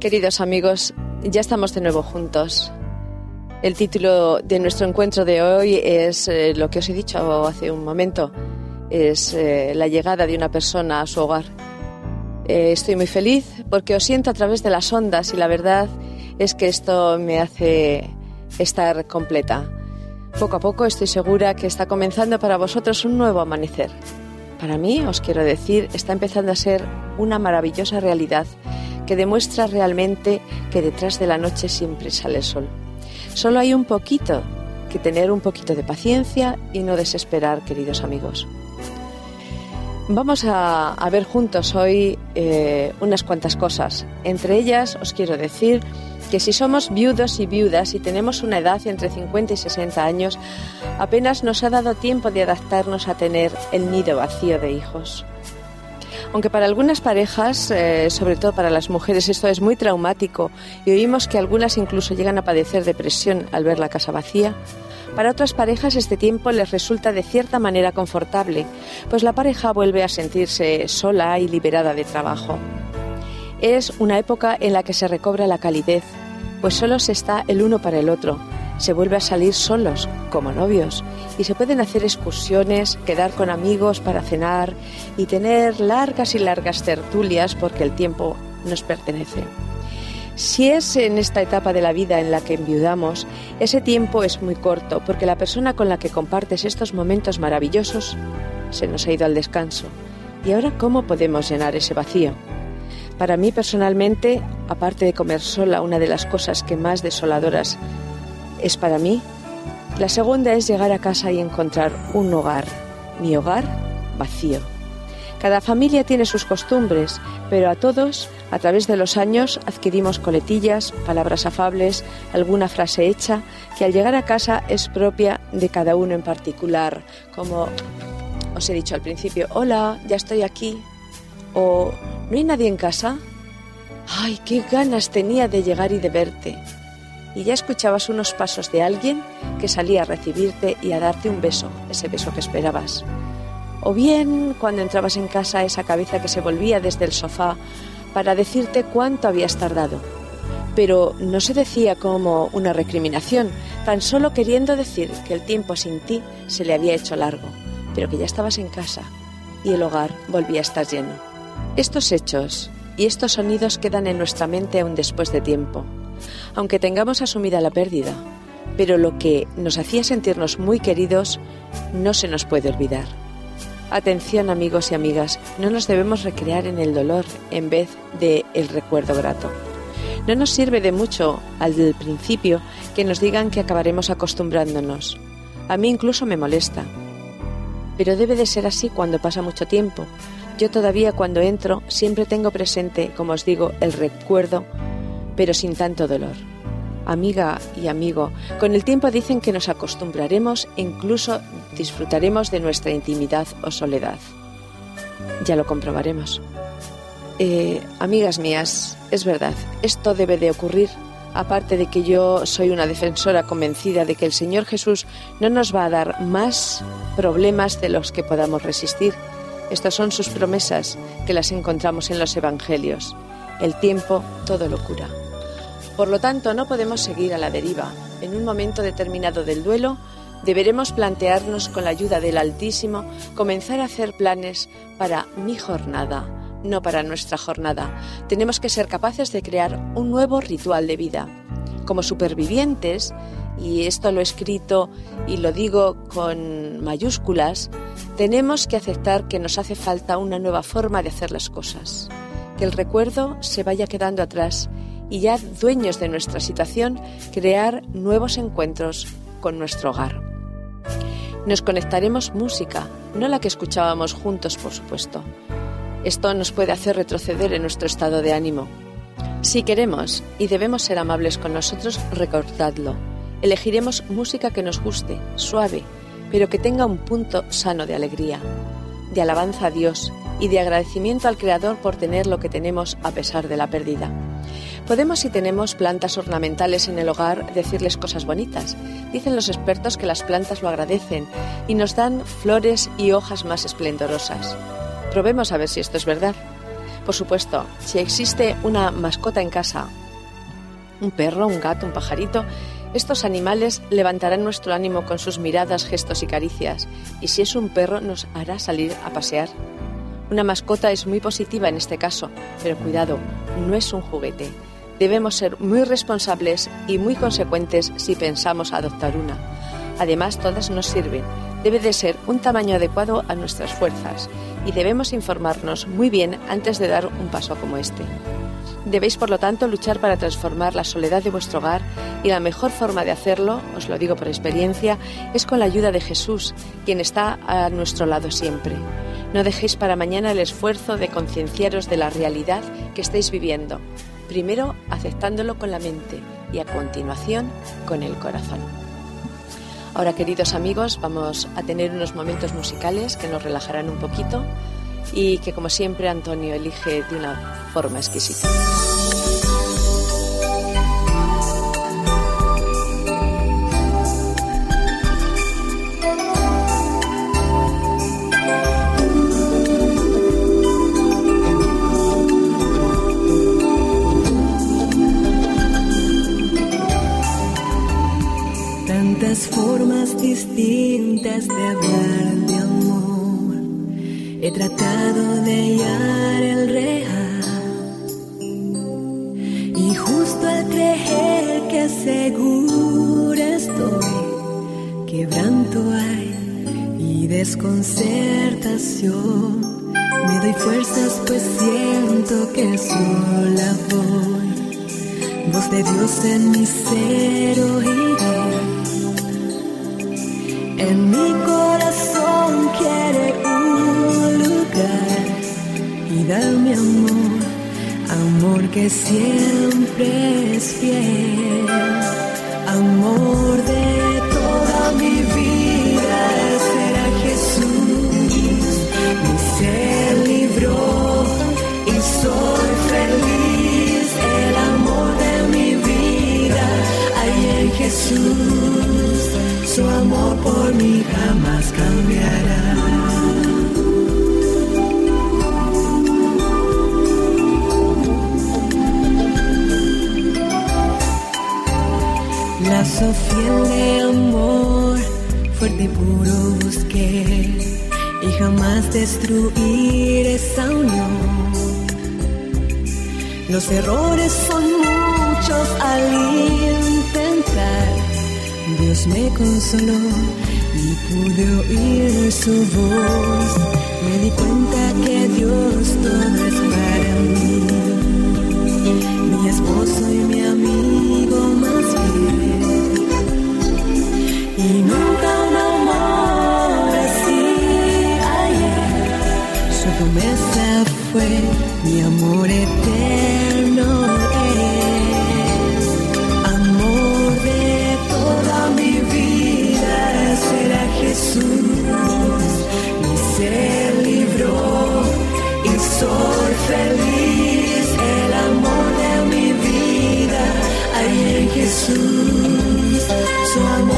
Queridos amigos, ya estamos de nuevo juntos. El título de nuestro encuentro de hoy es eh, lo que os he dicho hace un momento, es eh, la llegada de una persona a su hogar. Eh, estoy muy feliz porque os siento a través de las ondas y la verdad es que esto me hace estar completa. Poco a poco estoy segura que está comenzando para vosotros un nuevo amanecer. Para mí, os quiero decir, está empezando a ser una maravillosa realidad que demuestra realmente que detrás de la noche siempre sale el sol. Solo hay un poquito que tener un poquito de paciencia y no desesperar, queridos amigos. Vamos a, ver juntos hoy eh, unas cuantas cosas. Entre ellas os quiero decir que si somos viudos y viudas y tenemos una edad entre 50 y 60 años, apenas nos ha dado tiempo de adaptarnos a tener el nido vacío de hijos. Aunque para algunas parejas, eh, sobre todo para las mujeres, esto es muy traumático y oímos que algunas incluso llegan a padecer depresión al ver la casa vacía, para otras parejas este tiempo les resulta de cierta manera confortable, pues la pareja vuelve a sentirse sola y liberada de trabajo. Es una época en la que se recobra la calidez, pues solo se está el uno para el otro. Se vuelve a salir solos, como novios, y se pueden hacer excursiones, quedar con amigos para cenar y tener largas y largas tertulias porque el tiempo nos pertenece. Si es en esta etapa de la vida en la que enviudamos, ese tiempo es muy corto porque la persona con la que compartes estos momentos maravillosos se nos ha ido al descanso. ¿Y ahora cómo podemos llenar ese vacío? Para mí personalmente, aparte de comer sola, una de las cosas que más desoladoras es para mí, la segunda es llegar a casa y encontrar un hogar, mi hogar vacío. Cada familia tiene sus costumbres, pero a todos, a través de los años, adquirimos coletillas, palabras afables, alguna frase hecha, que al llegar a casa es propia de cada uno en particular, como os he dicho al principio, hola, ya estoy aquí, o ¿no hay nadie en casa? ¡Ay, qué ganas tenía de llegar y de verte! Y ya escuchabas unos pasos de alguien que salía a recibirte y a darte un beso, ese beso que esperabas. O bien, cuando entrabas en casa, esa cabeza que se volvía desde el sofá para decirte cuánto habías tardado. Pero no se decía como una recriminación, tan solo queriendo decir que el tiempo sin ti se le había hecho largo, pero que ya estabas en casa y el hogar volvía a estar lleno. Estos hechos y estos sonidos quedan en nuestra mente aún después de tiempo, aunque tengamos asumida la pérdida, pero lo que nos hacía sentirnos muy queridos no se nos puede olvidar. Atención amigos y amigas, no nos debemos recrear en el dolor en vez de el recuerdo grato. No nos sirve de mucho al principio que nos digan que acabaremos acostumbrándonos. A mí incluso me molesta. Pero debe de ser así cuando pasa mucho tiempo, yo todavía cuando entro siempre tengo presente, como os digo, el recuerdo, pero sin tanto dolor. Amiga y amigo, con el tiempo dicen que nos acostumbraremos e incluso disfrutaremos de nuestra intimidad o soledad. Ya lo comprobaremos. Eh, amigas mías, es verdad, esto debe de ocurrir aparte de que yo soy una defensora convencida de que el Señor Jesús no nos va a dar más problemas de los que podamos resistir, estas son sus promesas que las encontramos en los Evangelios. El tiempo todo lo cura. Por lo tanto, no podemos seguir a la deriva. En un momento determinado del duelo, deberemos plantearnos con la ayuda del Altísimo comenzar a hacer planes para mi jornada, no para nuestra jornada. Tenemos que ser capaces de crear un nuevo ritual de vida. Como supervivientes, y esto lo he escrito y lo digo con mayúsculas, tenemos que aceptar que nos hace falta una nueva forma de hacer las cosas, que el recuerdo se vaya quedando atrás y ya dueños de nuestra situación, crear nuevos encuentros con nuestro hogar. Nos conectaremos música, no la que escuchábamos juntos, por supuesto. Esto nos puede hacer retroceder en nuestro estado de ánimo. Si queremos y debemos ser amables con nosotros, recordadlo. Elegiremos música que nos guste, suave, pero que tenga un punto sano de alegría, de alabanza a Dios y de agradecimiento al Creador por tener lo que tenemos a pesar de la pérdida. Podemos, si tenemos plantas ornamentales en el hogar, decirles cosas bonitas. Dicen los expertos que las plantas lo agradecen y nos dan flores y hojas más esplendorosas. Probemos a ver si esto es verdad. Por supuesto, si existe una mascota en casa, un perro, un gato, un pajarito, estos animales levantarán nuestro ánimo con sus miradas, gestos y caricias, y si es un perro nos hará salir a pasear. Una mascota es muy positiva en este caso, pero cuidado, no es un juguete. Debemos ser muy responsables y muy consecuentes si pensamos adoptar una. Además, todas nos sirven. Debe de ser un tamaño adecuado a nuestras fuerzas y debemos informarnos muy bien antes de dar un paso como este. Debéis, por lo tanto, luchar para transformar la soledad de vuestro hogar y la mejor forma de hacerlo, os lo digo por experiencia, es con la ayuda de Jesús, quien está a nuestro lado siempre. No dejéis para mañana el esfuerzo de concienciaros de la realidad que estáis viviendo, primero aceptándolo con la mente y a continuación con el corazón. Ahora, queridos amigos, vamos a tener unos momentos musicales que nos relajarán un poquito y que, como siempre, Antonio elige de una forma exquisita. Distintas de hablar de amor. He tratado de hallar el real. Y justo al creer que segura estoy, quebranto hay y desconcertación. Me doy fuerzas pues siento que sola voy. Voz de Dios en mi ser oiré en mi corazón quiere un lugar y mi amor, amor que siempre es fiel, amor de toda mi vida será Jesús, mi ser libró y soy feliz, el amor de mi vida hay en Jesús su amor por mí jamás cambiará. La fiel de amor, fuerte y puro busqué y jamás destruir esa unión. Los errores son muchos al Dios me consoló y pude oír su voz. Me di cuenta que Dios todo es para mí. Mi esposo y mi amigo más fiel. Y nunca un amor así ayer. Su promesa fue mi amor eterno. Feliz. El amor de mi vida hay en Jesús, su amor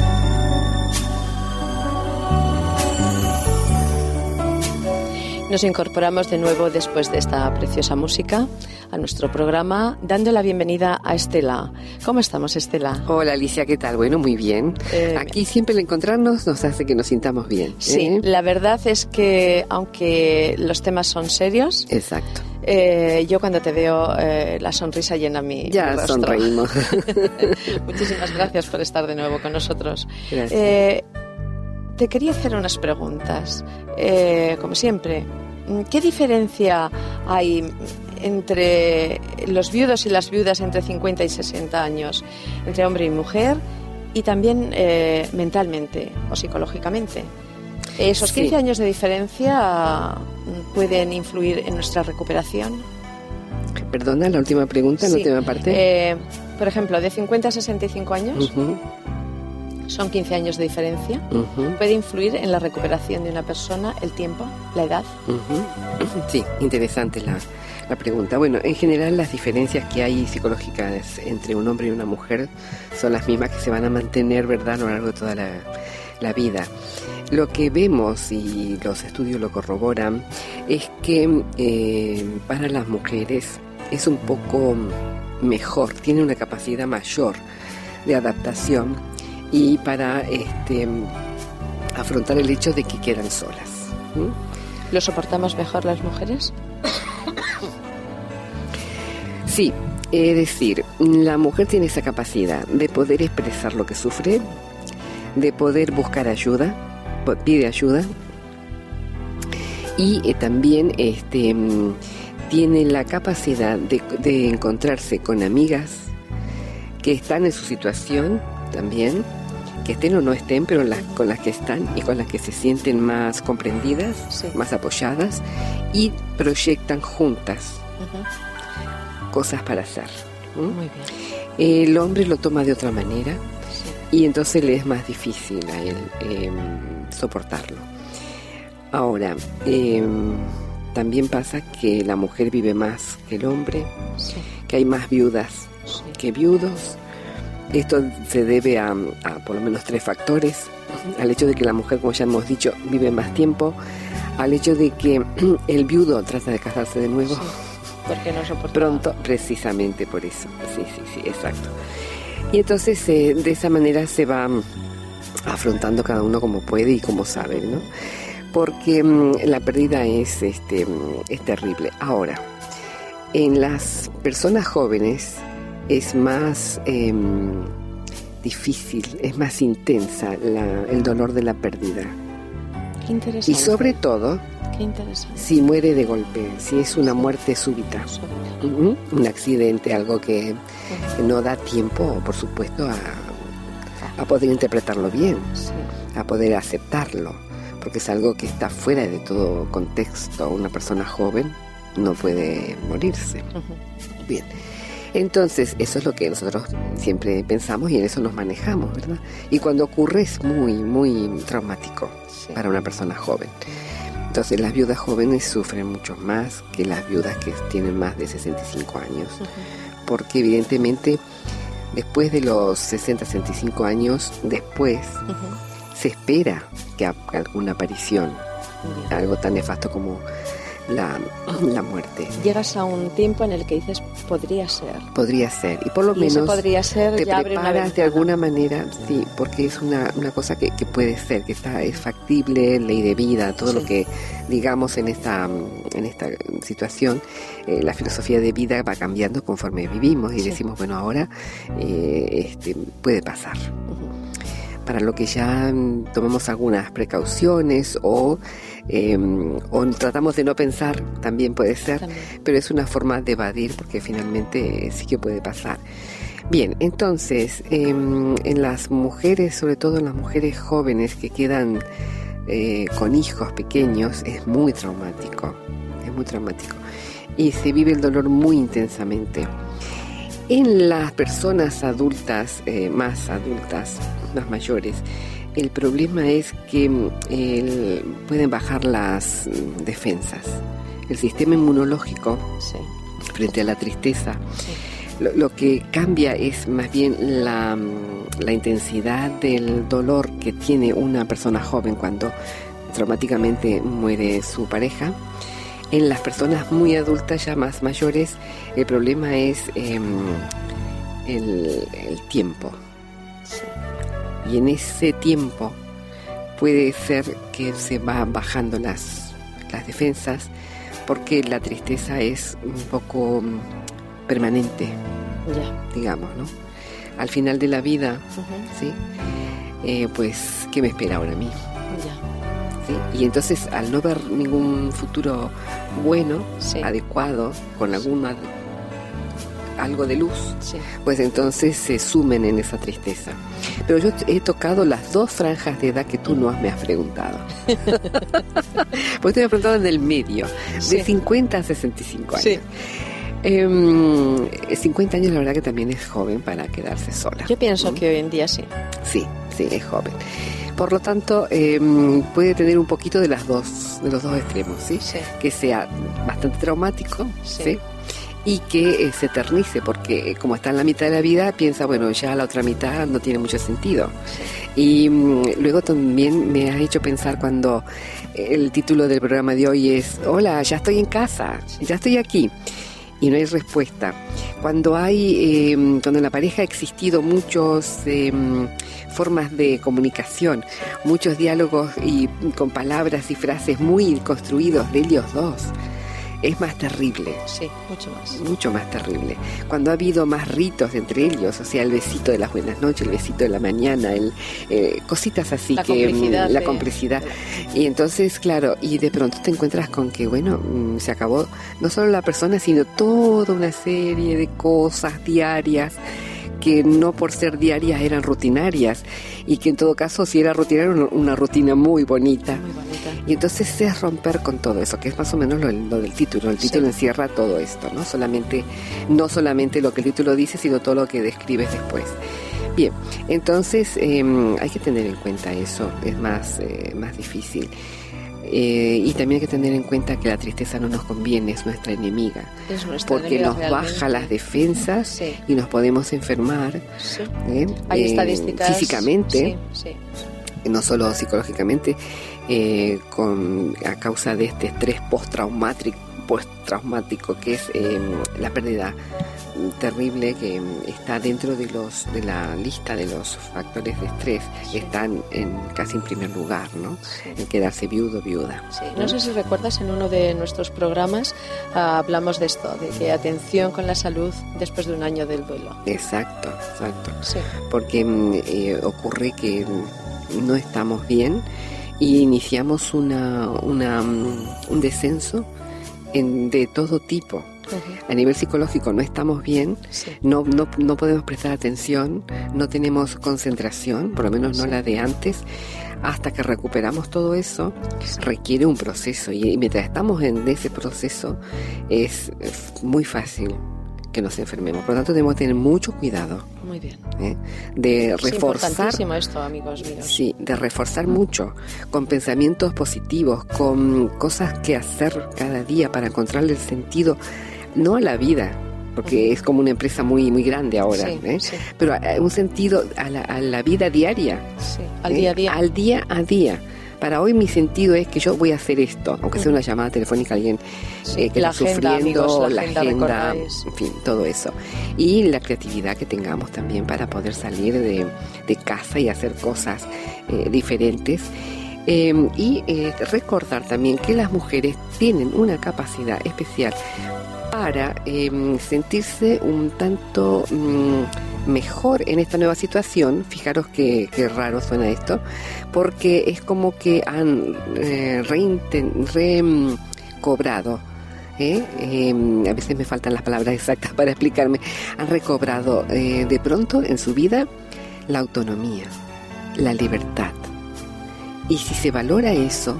Nos incorporamos de nuevo después de esta preciosa música a nuestro programa, dando la bienvenida a Estela. ¿Cómo estamos, Estela? Hola, Alicia, ¿qué tal? Bueno, muy bien. Eh, Aquí siempre el encontrarnos nos hace que nos sintamos bien. Sí, ¿eh? la verdad es que aunque los temas son serios, Exacto. eh, yo cuando te veo eh, la sonrisa llena mi, Ya rostro. sonreímos. Muchísimas gracias por estar de nuevo con nosotros. Gracias. Eh, te quería hacer unas preguntas. Eh, como siempre, ¿qué diferencia hay entre los viudos y las viudas entre 50 y 60 años, entre hombre y mujer, y también eh, mentalmente o psicológicamente? ¿Esos Sí. 15 años de diferencia pueden influir en nuestra recuperación? Perdona, la última pregunta, la Sí. última parte. Eh, por ejemplo, de 50 a 65 años, Ujú, son 15 años de diferencia. ¿Puede influir en la recuperación de una persona el tiempo, la edad? Sí, interesante la, la pregunta. Bueno, en general las diferencias que hay psicológicas entre un hombre y una mujer son las mismas que se van a mantener, ¿verdad?, a lo largo de toda la, la vida. Lo que vemos, y los estudios lo corroboran, es que eh, para las mujeres es un poco mejor, tiene una capacidad mayor de adaptación y para este, afrontar el hecho de que quedan solas. ¿Lo soportamos mejor las mujeres? Sí, es decir, la mujer tiene esa capacidad de poder expresar lo que sufre, de poder buscar ayuda, pide ayuda, y eh, también este, mm, tiene la capacidad de, de encontrarse con amigas que están en su situación también, que estén o no estén, pero las, con las que están y con las que se sienten más comprendidas, Sí. más apoyadas, y proyectan juntas cosas para hacer. ¿m? Muy bien. El hombre lo toma de otra manera Sí. y entonces le es más difícil a él em, soportarlo. Ahora, em, también pasa que la mujer vive más que el hombre, Sí. que hay más viudas que viudos. Esto se debe a, a por lo menos tres factores. Al hecho de que la mujer, como ya hemos dicho, vive más tiempo. Al hecho de que el viudo trata de casarse de nuevo. Porque no soporta. Pronto, precisamente por eso. Sí, sí, sí, exacto. Y entonces eh, de esa manera se va mm, afrontando cada uno como puede y como sabe, ¿no? Porque mm, la pérdida es, este, mm, es terrible. Ahora, en las personas jóvenes es más em, difícil, es más intensa la- el dolor de la pérdida. Qué interesante. Y sobre todo Qué interesante. si muere de golpe, si es una muerte súbita. Un accidente, algo que no da tiempo, por supuesto, a, a poder interpretarlo bien, Sí. a poder aceptarlo, porque es algo que está fuera de todo contexto. Una persona joven no puede morirse. Bien. Entonces, eso es lo que nosotros siempre pensamos y en eso nos manejamos, ¿verdad? Y cuando ocurre es muy, muy traumático Sí. para una persona joven. Entonces, las viudas jóvenes sufren mucho más que las viudas que tienen más de 65 años, Ujú. porque evidentemente después de los 60, 65 años, después se espera que alguna aparición, algo tan nefasto como la, la muerte. Llegas a un tiempo en el que dices, podría ser. Podría ser, y por lo Y menos podría ser te preparas de alguna manera, sí, porque es una, una cosa que, que puede ser, que está es factible, ley de vida, todo Sí. lo que digamos en esta en esta situación, eh, la filosofía de vida va cambiando conforme vivimos y Sí. decimos bueno ahora eh, este puede pasar. Para lo que ya mm, tomamos algunas precauciones o, em, o tratamos de no pensar, también puede ser, pero es una forma de evadir porque finalmente sí que puede pasar. Bien, entonces, em, en las mujeres, sobre todo en las mujeres jóvenes que quedan eh, con hijos pequeños, es muy traumático, es muy traumático. Y se vive el dolor muy intensamente. En las personas adultas, eh, más adultas, más mayores, el problema es que mm, pueden bajar las mm, defensas. El sistema inmunológico, frente a la tristeza, lo, que cambia es más bien la, mm, la intensidad del dolor que tiene una persona joven cuando traumáticamente muere su pareja. En las personas muy adultas, ya más mayores, el problema es em, el, tiempo. Y en ese tiempo puede ser que se va bajando las, las defensas porque la tristeza es un poco permanente, digamos, ¿no? Al final de la vida, ¿sí? Eh, pues, ¿qué me espera ahora a mí? Y entonces, al no ver ningún futuro bueno, adecuado, con alguna algo de luz, pues entonces se sumen en esa tristeza. Pero yo he tocado las dos franjas de edad que tú no me has preguntado. Porque te me has preguntado en el medio, de 50 a 65 años. 50 em, años la verdad que también es joven para quedarse sola. Yo pienso que hoy en día sí. Sí, sí, es joven. Por lo tanto, em, puede tener un poquito de las dos, de los dos extremos, ¿sí? Que sea bastante traumático, ¿sí? Y que eh, se eternice, porque eh, como está en la mitad de la vida, piensa, bueno, ya la otra mitad no tiene mucho sentido. Y mm, luego también me ha hecho pensar cuando el título del programa de hoy es, hola, ya estoy en casa, ya estoy aquí y no hay respuesta. Cuando hay, em, cuando en la pareja ha existido muchas em, formas de comunicación, muchos diálogos y con palabras y frases muy construidos de ellos dos, es más terrible. Sí, mucho más. Mucho más terrible. Cuando ha habido más ritos entre ellos, o sea, el besito de las buenas noches, el besito de la mañana, el, eh, cositas así la que... Mm, complicidad la complicidad. Y entonces, claro, y de pronto te encuentras con que, bueno, mm, se acabó no solo la persona, sino toda una serie de cosas diarias que no por ser diarias eran rutinarias y que en todo caso si era rutinaria una, rutina muy bonita. Y entonces es romper con todo eso, que es más o menos lo, del título. El título encierra todo esto, ¿no? Solamente, no solamente lo que el título dice, sino todo lo que describes después. Bien, entonces em, hay que tener en cuenta eso, es más, eh, más difícil. Eh, y también hay que tener en cuenta que la tristeza no nos conviene, es nuestra enemiga. porque nos baja las defensas y nos podemos enfermar. ¿eh? Hay estadísticas. Físicamente, no solo psicológicamente, eh, con, a causa de este estrés postraumático, postraumático que es la pérdida terrible que está dentro de los de la lista de los factores de estrés están en casi en primer lugar no en quedarse viudo viuda. No sé si recuerdas en uno de nuestros programas ah, hablamos de esto de que atención con la salud después de un año del duelo. Exacto exacto. Porque mm, eh, ocurre que no estamos bien y iniciamos una, una mm, un descenso en, de todo tipo a nivel psicológico no estamos bien, no, no, no, podemos prestar atención, no tenemos concentración, por lo menos no la de antes. Hasta que recuperamos todo eso, requiere un proceso y mientras estamos en ese proceso es muy fácil que nos enfermemos. Por lo tanto, debemos tener mucho cuidado. Muy bien. ¿eh? De reforzar. esto, amigos míos. Sí, de reforzar mucho, con pensamientos positivos, con cosas que hacer cada día para encontrarle el sentido no a la vida, porque es como una empresa muy muy grande ahora, ¿eh? pero un sentido a la, a la vida diaria, al día a día, al día a día. Para hoy mi sentido es que yo voy a hacer esto, aunque sea una llamada telefónica a alguien eh, que está sufriendo, la, agenda, en fin, todo eso. Y la creatividad que tengamos también para poder salir de, de casa y hacer cosas eh, diferentes. y recordar también que las mujeres tienen una capacidad especial para em, sentirse un tanto mm, mejor en esta nueva situación, fijaros que, raro suena esto, porque es como que han eh, recobrado. ¿eh? Em, a veces me faltan las palabras exactas para explicarme, han recobrado eh, de pronto en su vida la autonomía, la libertad. Y si se valora eso,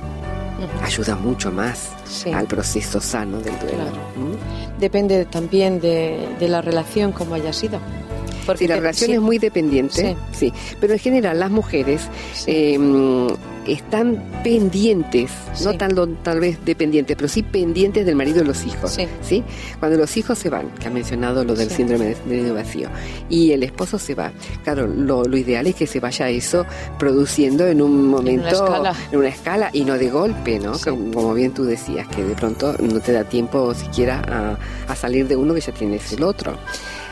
ayuda mucho más al proceso sano del duelo. Depende también de, de, la relación como haya sido. Porque la relación es muy dependiente, sí. Pero en general las mujeres están pendientes, no tan tal vez dependientes, pero sí pendientes del marido y los hijos. Sí. Cuando los hijos se van, que ha mencionado lo del síndrome de vacío, y el esposo se va, claro, lo, ideal es que se vaya eso produciendo en un momento, en una escala, y no de golpe, ¿no? Como, bien tú decías, que de pronto no te da tiempo siquiera a, a salir de uno que ya tienes el otro.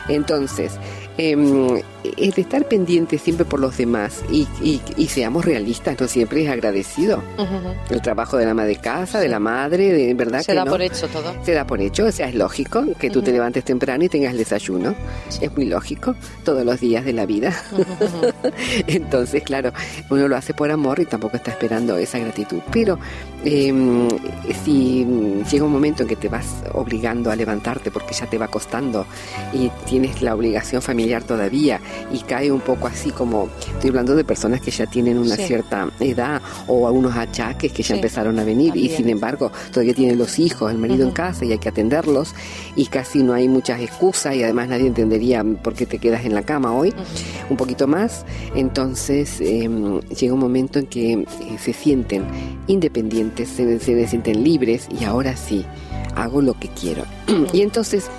Entonces, eh, es de estar pendiente siempre por los demás y, y, seamos realistas, no siempre es agradecido. El trabajo de la ama de casa, de la madre, de verdad Se da por hecho todo. Se da por hecho, o sea, es lógico que tú te levantes temprano y tengas el desayuno. Es muy lógico, todos los días de la vida. Entonces, claro, uno lo hace por amor y tampoco está esperando esa gratitud. Pero em, si llega un momento en que te vas obligando a levantarte porque ya te va costando y tienes la obligación familiar todavía y cae un poco así como, estoy hablando de personas que ya tienen una cierta edad o algunos achaques que ya empezaron a venir y sin embargo todavía tienen los hijos, el marido en casa y hay que atenderlos y casi no hay muchas excusas y además nadie entendería por qué te quedas en la cama hoy, un poquito más, entonces em, llega un momento en que eh, se sienten independientes, se, se sienten libres y ahora sí, hago lo que quiero. y entonces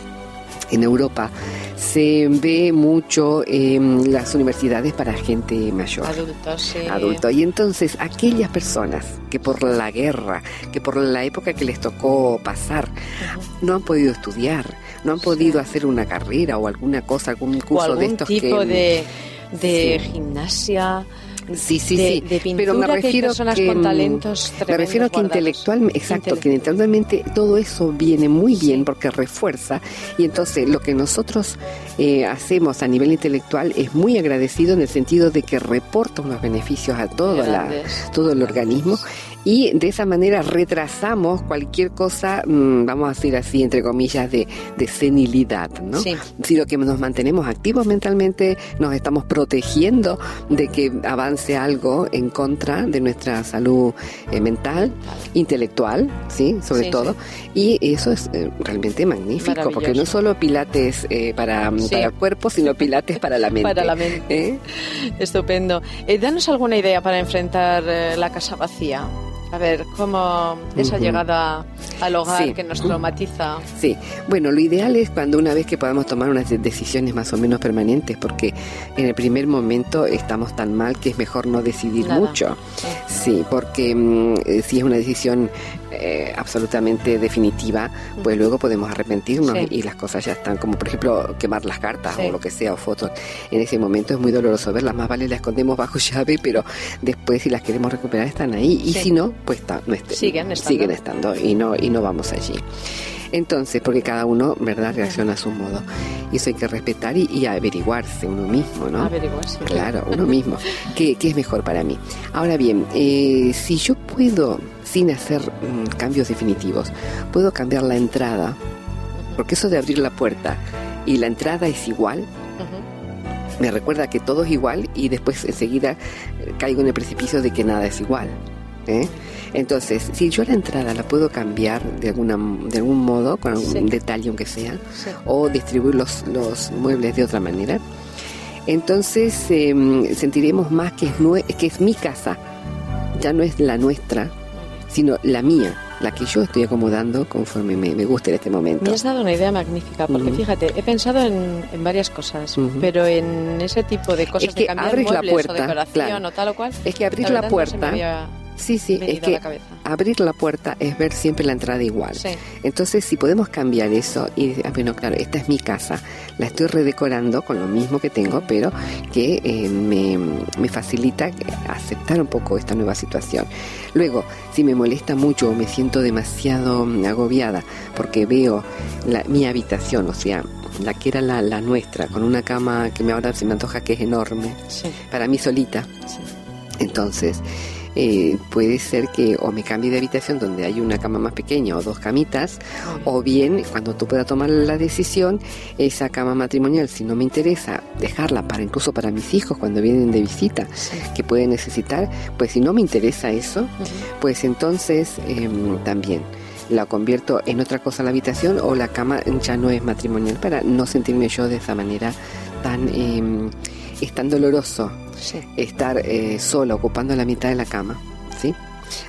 en Europa se ve mucho en las universidades para gente mayor. Adultos, sí. Adultos. Y entonces aquellas personas que por la guerra, que por la época que les tocó pasar, no han podido estudiar, no han podido hacer una carrera o alguna cosa, algún curso de estos tipo de, de gimnasia sí, sí, sí. pero me refiero que, que con talentos me refiero a que intelectualmente, exacto, que intelectualmente. todo eso viene muy bien porque refuerza. Y entonces lo que nosotros eh, hacemos a nivel intelectual es muy agradecido en el sentido de que reporta unos beneficios a todo, la, todo el organismo y de esa manera retrasamos cualquier cosa, mm, vamos a decir así, entre comillas, de, senilidad, ¿no? Sí. Si lo que nos mantenemos activos mentalmente, nos estamos protegiendo de que avance algo en contra de nuestra salud eh, mental, intelectual, ¿sí? Sobre todo. Y eso es eh, realmente magnífico, porque no solo pilates eh, para, el cuerpo, sino pilates para la mente. Para la mente. Estupendo. danos alguna idea para enfrentar la casa vacía. A ver, ¿cómo esa llegada al hogar que nos traumatiza? Sí, bueno, lo ideal es cuando una vez que podamos tomar unas decisiones más o menos permanentes, porque en el primer momento estamos tan mal que es mejor no decidir mucho. Sí, porque mm, eh, si es una decisión eh, absolutamente definitiva, pues luego podemos arrepentirnos y las cosas ya están, como por ejemplo quemar las cartas o lo que sea, o fotos. En ese momento es muy doloroso verlas, más vale las escondemos bajo llave, pero después si las queremos recuperar están ahí. Y si no, pues no siguen, estando. siguen estando y no, y no vamos allí. Entonces, porque cada uno, ¿verdad?, reacciona a su modo. Y eso hay que respetar y, averiguarse uno mismo, ¿no? Averiguarse. Claro, uno mismo. ¿Qué, ¿Qué, es mejor para mí? Ahora bien, eh, si yo puedo, sin hacer mm, cambios definitivos, puedo cambiar la entrada, porque eso de abrir la puerta y la entrada es igual, me recuerda que todo es igual y después enseguida eh, caigo en el precipicio de que nada es igual. ¿eh? Entonces, si yo la entrada la puedo cambiar de alguna de algún modo, con algún detalle aunque sea, o distribuir los, los muebles de otra manera, entonces em, sentiremos más que es, que es mi casa, ya no es la nuestra, sino la mía la que yo estoy acomodando conforme me, me guste en este momento. Me has dado una idea magnífica, porque fíjate, he pensado en, en varias cosas, pero en ese tipo de cosas es que de abres la puerta, o decoración o tal o cual. Es que abrir la, puerta Sí, sí, es que abrir la puerta es ver siempre la entrada igual. Entonces, si podemos cambiar eso y, ah, bueno, claro, esta es mi casa, la estoy redecorando con lo mismo que tengo, pero que eh, me, me, facilita aceptar un poco esta nueva situación. Luego, si me molesta mucho o me siento demasiado mm, agobiada porque veo la, mi habitación, o sea, la que era la, la, nuestra, con una cama que me ahora se me antoja que es enorme, para mí solita. Entonces, eh, puede ser que o me cambie de habitación donde hay una cama más pequeña o dos camitas, o bien cuando tú puedas tomar la decisión, esa cama matrimonial, si no me interesa, dejarla para incluso para mis hijos cuando vienen de visita, que pueden necesitar, pues si no me interesa eso, pues entonces em, también la convierto en otra cosa la habitación o la cama ya no es matrimonial para no sentirme yo de esa manera tan eh, es tan doloroso estar eh, sola ocupando la mitad de la cama sí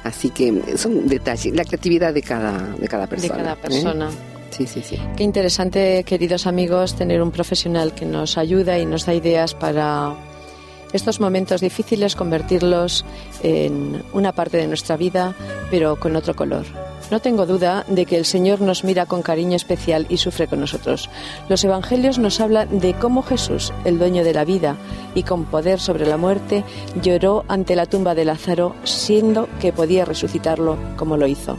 así que son detalles la creatividad de cada de cada persona de cada ¿eh? persona Sí, sí, sí. Qué interesante, queridos amigos, tener un profesional que nos ayuda y nos da ideas para estos momentos difíciles, convertirlos en una parte de nuestra vida, pero con otro color. No tengo duda de que el Señor nos mira con cariño especial y sufre con nosotros. Los Evangelios nos hablan de cómo Jesús, el dueño de la vida y con poder sobre la muerte, lloró ante la tumba de Lázaro, siendo que podía resucitarlo como lo hizo.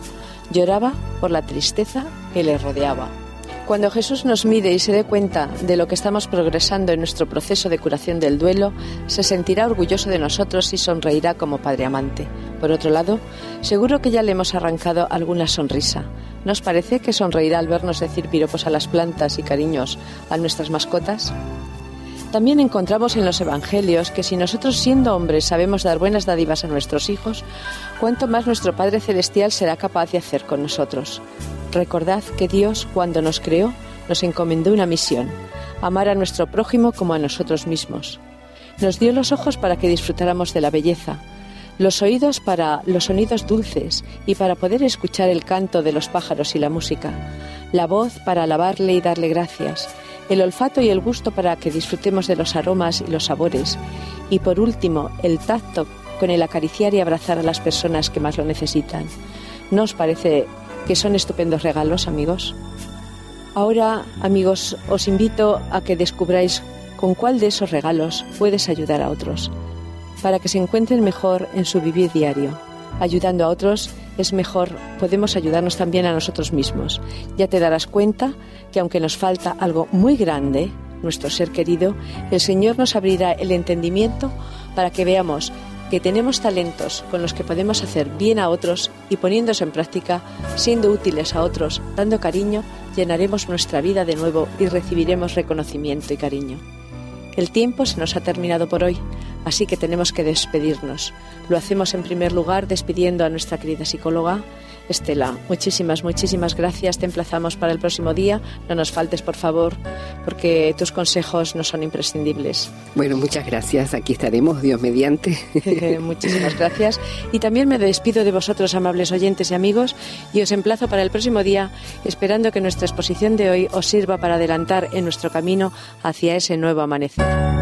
Lloraba por la tristeza que le rodeaba. Cuando Jesús nos mide y se dé cuenta de lo que estamos progresando en nuestro proceso de curación del duelo, se sentirá orgulloso de nosotros y sonreirá como Padre amante. Por otro lado, seguro que ya le hemos arrancado alguna sonrisa. ¿Nos parece que sonreirá al vernos decir piropos a las plantas y cariños a nuestras mascotas? También encontramos en los Evangelios que si nosotros siendo hombres sabemos dar buenas dádivas a nuestros hijos, cuánto más nuestro Padre Celestial será capaz de hacer con nosotros. Recordad que Dios, cuando nos creó, nos encomendó una misión, amar a nuestro prójimo como a nosotros mismos. Nos dio los ojos para que disfrutáramos de la belleza, los oídos para los sonidos dulces y para poder escuchar el canto de los pájaros y la música, la voz para alabarle y darle gracias, el olfato y el gusto para que disfrutemos de los aromas y los sabores, y por último, el tacto con el acariciar y abrazar a las personas que más lo necesitan. ¿No os parece que son estupendos regalos, amigos. Ahora, amigos, os invito a que descubráis con cuál de esos regalos puedes ayudar a otros, para que se encuentren mejor en su vivir diario. Ayudando a otros es mejor, podemos ayudarnos también a nosotros mismos. Ya te darás cuenta que aunque nos falta algo muy grande, nuestro ser querido, el Señor nos abrirá el entendimiento para que veamos que tenemos talentos con los que podemos hacer bien a otros y poniéndose en práctica, siendo útiles a otros, dando cariño, llenaremos nuestra vida de nuevo y recibiremos reconocimiento y cariño. El tiempo se nos ha terminado por hoy, así que tenemos que despedirnos. Lo hacemos en primer lugar despidiendo a nuestra querida psicóloga, Estela, muchísimas, muchísimas gracias. Te emplazamos para el próximo día. No nos faltes, por favor, porque tus consejos no son imprescindibles. Bueno, muchas gracias. Aquí estaremos, Dios mediante. muchísimas gracias. Y también me despido de vosotros, amables oyentes y amigos, y os emplazo para el próximo día, esperando que nuestra exposición de hoy os sirva para adelantar en nuestro camino hacia ese nuevo amanecer.